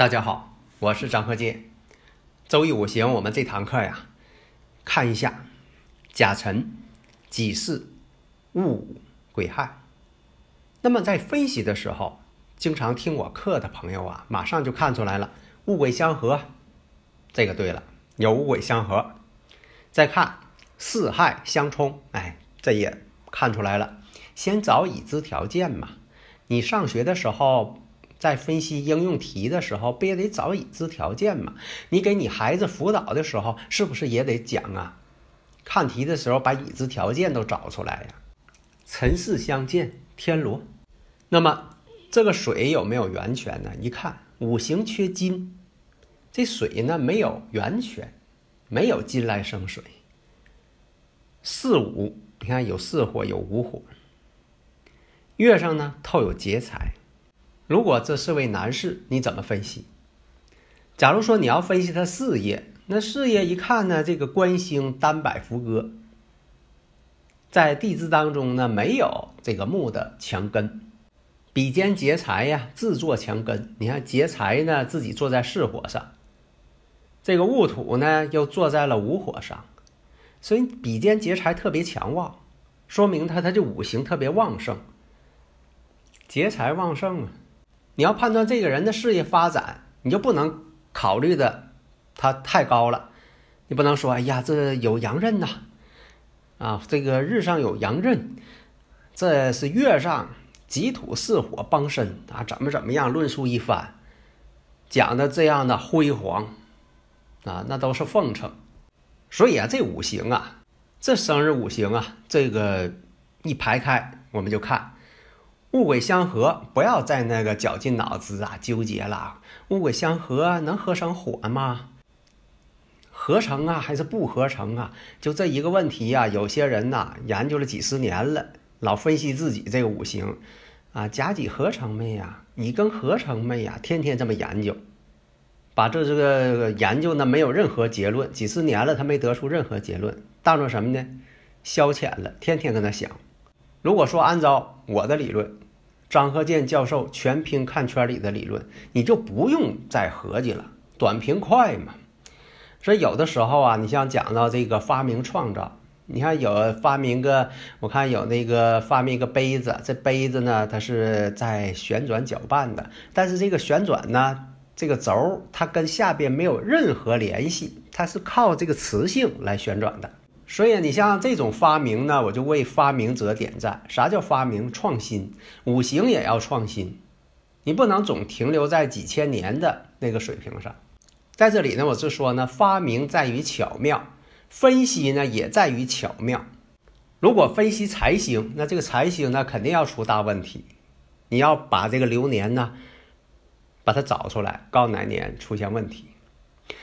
大家好，我是张鹤剑。周易五行，我们这堂课呀，看一下甲辰、己巳、戊午、癸亥。那么在分析的时候，经常听我课的朋友啊，马上就看出来了，戊癸相合，这个对了，有戊癸相合。再看巳亥相冲，哎，这也看出来了。先找已知条件嘛，你上学的时候。在分析应用题的时候，不也得找已知条件吗？你给你孩子辅导的时候，是不是也得讲啊？看题的时候把已知条件都找出来呀。辰巳相见，天罗。那么这个水有没有源泉呢？一看五行缺金，这水呢没有源泉，没有金来生水。四五，你看有四火，有五火。月上呢透有劫财。如果这是位男士，你怎么分析？假如说你要分析他事业，那事业一看呢，这个官星单摆扶歌，在地支当中呢没有这个木的强根，比肩劫财呀，自作强根。你看劫财呢自己坐在巳火上，这个戊土呢又坐在了午火上，所以比肩劫财特别强旺，说明他他这五行特别旺盛，劫财旺盛啊。你要判断这个人的事业发展，你就不能考虑的他太高了。你不能说，哎呀，这有阳刃呐，啊，这个日上有阳刃，这是月上己土巳火帮身啊，怎么怎么样，论述一番，讲的这样的辉煌啊，那都是奉承。所以啊，这五行啊，这生日五行啊，这个一排开，我们就看。物癸相合，不要再那个绞尽脑汁啊，纠结了。物癸相合能合成火吗？合成啊，还是不合成啊？就这一个问题呀。有些人呐，研究了几十年了，老分析自己这个五行啊，甲己合成没呀？乙庚合成没呀？天天这么研究，把这这个研究呢，没有任何结论。几十年了，他没得出任何结论，当做什么呢？消遣了，天天跟他想。如果说按照我的理论，张鹤健教授全凭看圈里的理论，你就不用再合计了，短平快嘛。所以有的时候啊，你像讲到这个发明创造，你看有发明个，我看有那个发明一个杯子，这杯子呢，它是在旋转搅拌的，但是这个旋转呢，这个轴它跟下边没有任何联系，它是靠这个磁性来旋转的。所以你像这种发明呢，我就为发明者点赞。啥叫发明创新？五行也要创新，你不能总停留在几千年的那个水平上。在这里呢，我是说呢，发明在于巧妙，分析呢也在于巧妙。如果分析财星，那这个财星呢肯定要出大问题。你要把这个流年呢，把它找出来，告哪年出现问题。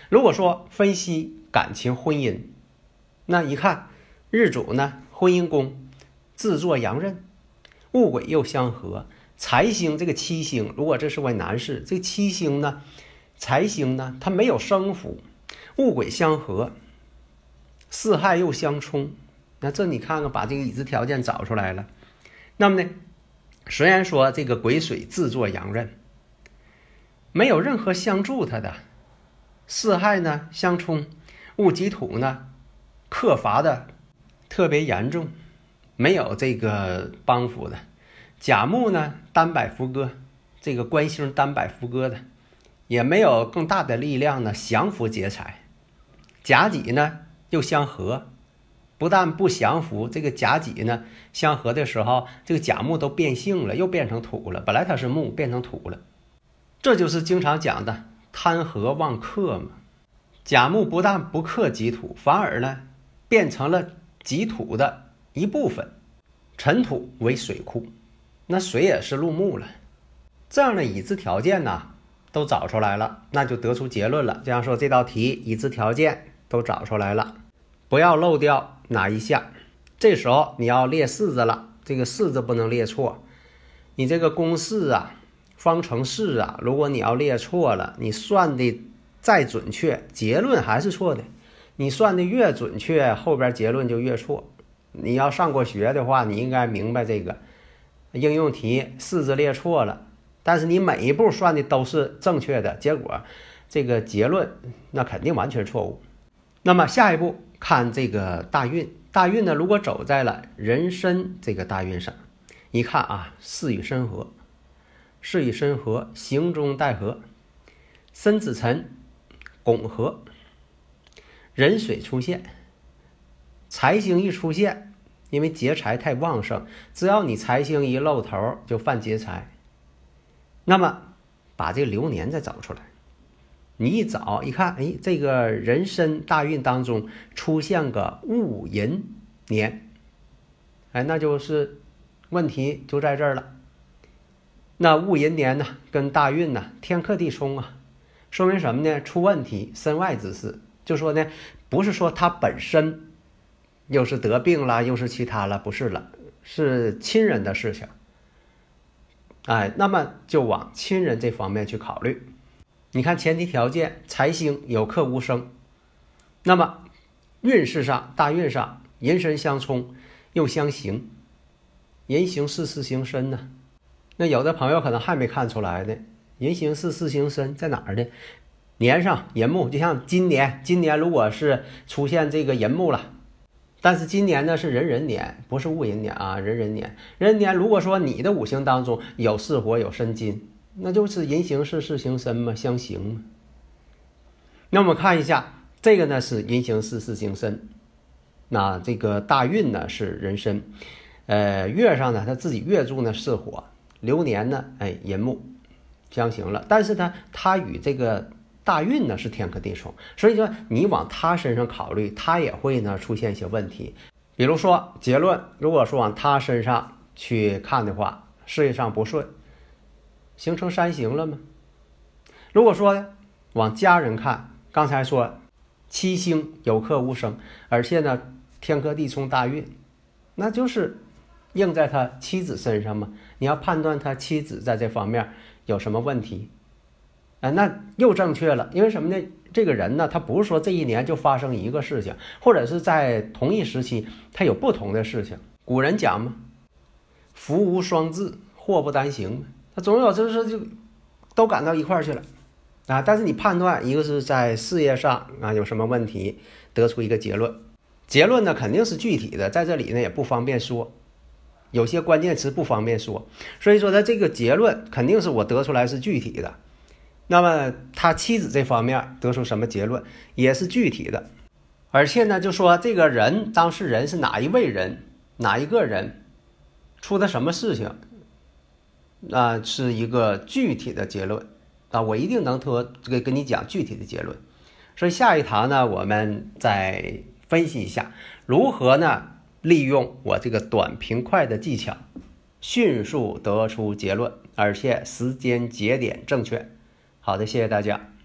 如果说分析感情婚姻，那一看，日主呢，婚姻宫自作阳刃，戊癸又相合，财星这个七星，如果这是位男士，这七星呢，财星呢，它没有生符，戊癸相合，四害又相冲，那这你看看，把这个已知条件找出来了。那么呢，虽然说这个癸水自作阳刃，没有任何相助他的，四害呢相冲，戊己土呢。克伐的特别严重，没有这个帮扶的。甲木呢单摆伏戈，这个官星单摆伏戈的，也没有更大的力量呢降服劫财。甲己呢又相合，不但不降服，这个甲己呢相合的时候，这个甲木都变性了，又变成土了。本来它是木，变成土了。这就是经常讲的贪合旺克嘛。甲木不但不克己土，反而呢变成了己土的一部分。尘土为水库，那水也是入木了。这样的已知条件呢都找出来了，那就得出结论了。这样说，这道题已知条件都找出来了，不要漏掉哪一项。这时候你要列式子了，这个式子不能列错。你这个公式啊、方程式啊，如果你要列错了，你算的。再准确，结论还是错的。你算的越准确，后边结论就越错。你要上过学的话，你应该明白这个应用题式子列错了，但是你每一步算的都是正确的，结果这个结论那肯定完全错误。那么下一步看这个大运，大运呢，如果走在了人参这个大运上，一看啊，事与申合，事与申合，行中带合，申子辰。拱合，壬水出现，财星一出现，因为劫财太旺盛，只要你财星一露头，就犯劫财。那么把这流年再找出来，你一找一看，哎，这个人身大运当中出现个戊寅年，哎，那就是问题就在这儿了。那戊寅年呢，跟大运呢，天克地冲啊。说明什么呢？出问题，身外之事。就说呢，不是说他本身又是得病了，又是其他了，不是了，是亲人的事情。哎，那么就往亲人这方面去考虑。你看前提条件，财星有克无生，那么运势上大运上寅申相冲又相刑，人行四四行身呢。那有的朋友可能还没看出来呢。人行四四行身在哪儿呢？年上寅木，就像今年，今年如果是出现这个寅木了，但是今年呢是壬壬年，不是戊寅年啊，壬壬年，壬年如果说你的五行当中有巳火有申金，那就是人行四四行申嘛，相刑嘛。那我们看一下这个呢是人行四四行申，那这个大运呢是壬申，呃月上呢他自己月柱呢是火，流年呢哎寅木。相刑了，但是呢，他与这个大运呢是天克地冲，所以说你往他身上考虑，他也会呢出现一些问题。比如说结论，如果说往他身上去看的话，事业上不顺，形成三刑了吗？如果说往家人看，刚才说七星有克无生，而且呢天克地冲大运，那就是应在他妻子身上吗？你要判断他妻子在这方面。有什么问题？哎，那又正确了，因为什么呢？这个人呢，他不是说这一年就发生一个事情，或者是在同一时期他有不同的事情。古人讲嘛，“福无双至，祸不单行”，他总有就是就都赶到一块儿去了啊。但是你判断一个是在事业上啊有什么问题，得出一个结论，结论呢肯定是具体的，在这里呢也不方便说。有些关键词不方便说，所以说他这个结论肯定是我得出来是具体的。那么他妻子这方面得出什么结论也是具体的，而且呢，就说这个人当事人是哪一位人，哪一个人出的什么事情，那是一个具体的结论啊，我一定能托这个跟你讲具体的结论。所以下一堂呢，我们再分析一下如何呢？利用我这个短平快的技巧，迅速得出结论，而且时间节点正确。好的，谢谢大家。